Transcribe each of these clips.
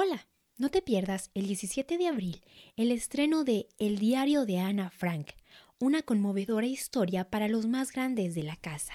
Hola, no te pierdas el 17 de abril el estreno de El diario de Ana Frank, una conmovedora historia para los más grandes de la casa.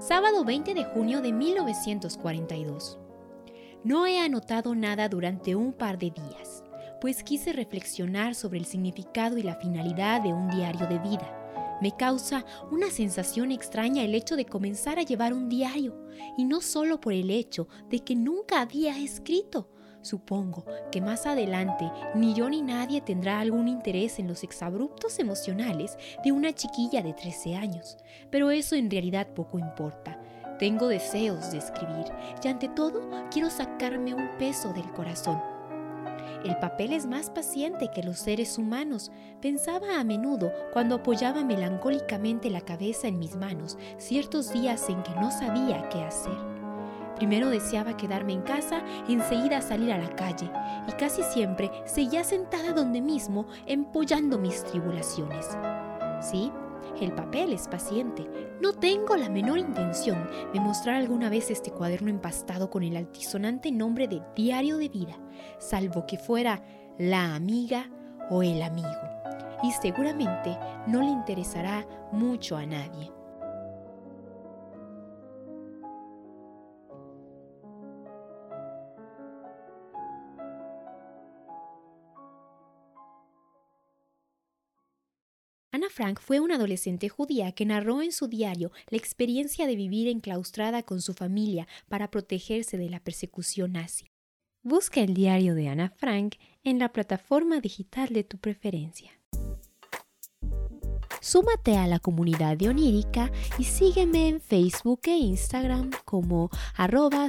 Sábado 20 de junio de 1942. No he anotado nada durante un par de días pues quise reflexionar sobre el significado y la finalidad de un diario de vida. Me causa una sensación extraña el hecho de comenzar a llevar un diario, y no solo por el hecho de que nunca había escrito. Supongo que más adelante ni yo ni nadie tendrá algún interés en los exabruptos emocionales de una chiquilla de 13 años, pero eso en realidad poco importa. Tengo deseos de escribir y ante todo quiero sacarme un peso del corazón el papel es más paciente que los seres humanos, pensaba a menudo cuando apoyaba melancólicamente la cabeza en mis manos ciertos días en que no sabía qué hacer. Primero deseaba quedarme en casa, enseguida salir a la calle, y casi siempre seguía sentada donde mismo empollando mis tribulaciones. Sí, el papel es paciente. No tengo la menor intención de mostrar alguna vez este cuaderno empastado con el altisonante nombre de Diario de Vida, salvo que fuera la amiga o el amigo. Y seguramente no le interesará mucho a nadie. Ana Frank fue una adolescente judía que narró en su diario la experiencia de vivir enclaustrada con su familia para protegerse de la persecución nazi. Busca el diario de Ana Frank en la plataforma digital de tu preferencia. Súmate a la comunidad de Onírica y sígueme en Facebook e Instagram como arroba.